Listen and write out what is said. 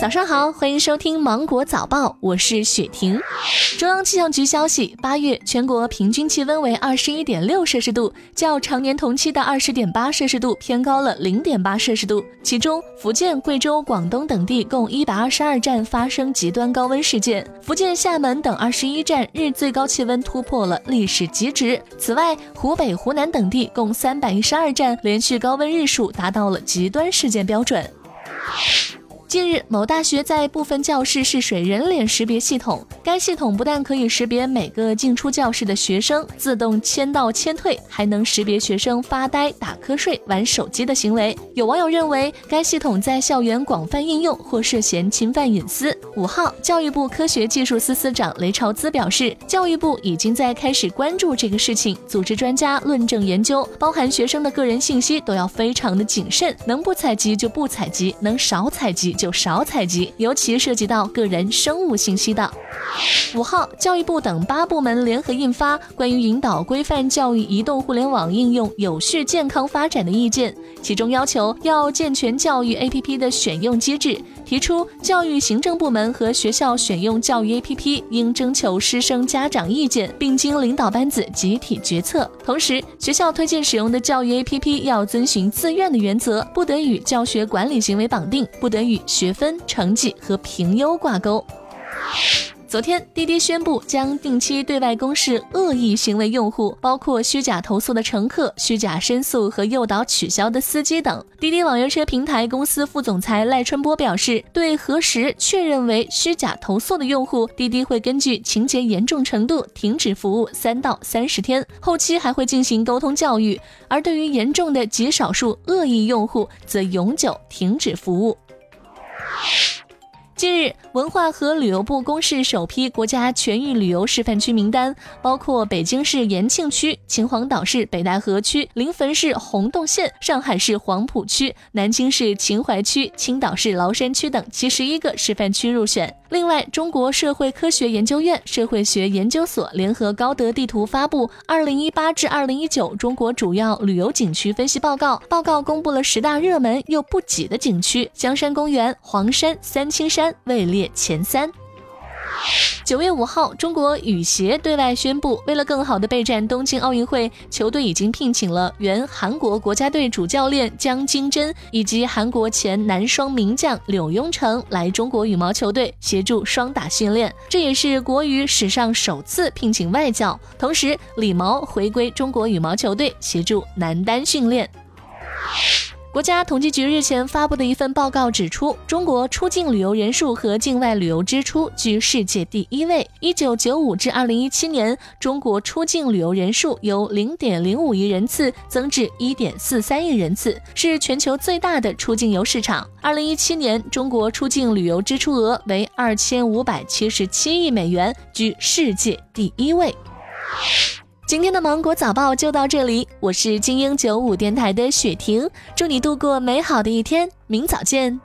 早上好，欢迎收听芒果早报，我是雪婷。中央气象局消息，八月全国平均气温为二十一点六摄氏度，较常年同期的二十点八摄氏度偏高了零点八摄氏度。其中，福建、贵州、广东等地共一百二十二站发生极端高温事件，福建厦门等二十一站日最高气温突破了历史极值。此外，湖北、湖南等地共三百一十二站连续高温日数达到了极端事件标准。近日，某大学在部分教室试水人脸识别系统。该系统不但可以识别每个进出教室的学生，自动签到签退，还能识别学生发呆、打瞌睡、玩手机的行为。有网友认为，该系统在校园广泛应用或涉嫌侵犯隐私。五号，教育部科学技术司司长雷朝滋表示，教育部已经在开始关注这个事情，组织专家论证研究，包含学生的个人信息都要非常的谨慎，能不采集就不采集，能少采集。就少采集，尤其涉及到个人生物信息的。五号，教育部等八部门联合印发《关于引导规范教育移动互联网应用有序健康发展的意见》，其中要求要健全教育 APP 的选用机制，提出教育行政部门和学校选用教育 APP 应征求师生家长意见，并经领导班子集体决策。同时，学校推荐使用的教育 APP 要遵循自愿的原则，不得与教学管理行为绑定，不得与学分、成绩和评优挂钩。昨天，滴滴宣布将定期对外公示恶意行为用户，包括虚假投诉的乘客、虚假申诉和诱导取消的司机等。滴滴网约车平台公司副总裁赖春波表示，对核实确认为虚假投诉的用户，滴滴会根据情节严重程度停止服务三到三十天，后期还会进行沟通教育；而对于严重的极少数恶意用户，则永久停止服务。近日，文化和旅游部公示首批国家全域旅游示范区名单，包括北京市延庆区、秦皇岛市北戴河区、临汾市洪洞县、上海市黄浦区、南京市秦淮区、青岛市崂山区等七十一个示范区入选。另外，中国社会科学研究院社会学研究所联合高德地图发布《二零一八至二零一九中国主要旅游景区分析报告》，报告公布了十大热门又不挤的景区，江山公园、黄山、三清山位列前三。九月五号，中国羽协对外宣布，为了更好的备战东京奥运会，球队已经聘请了原韩国国家队主教练姜京珍以及韩国前男双名将柳庸成来中国羽毛球队协助双打训练。这也是国羽史上首次聘请外教。同时，李毛回归中国羽毛球队协助男单训练。国家统计局日前发布的一份报告指出，中国出境旅游人数和境外旅游支出居世界第一位。一九九五至二零一七年，中国出境旅游人数由零点零五亿人次增至一点四三亿人次，是全球最大的出境游市场。二零一七年，中国出境旅游支出额为二千五百七十七亿美元，居世界第一位。今天的芒果早报就到这里，我是精英九五电台的雪婷，祝你度过美好的一天，明早见。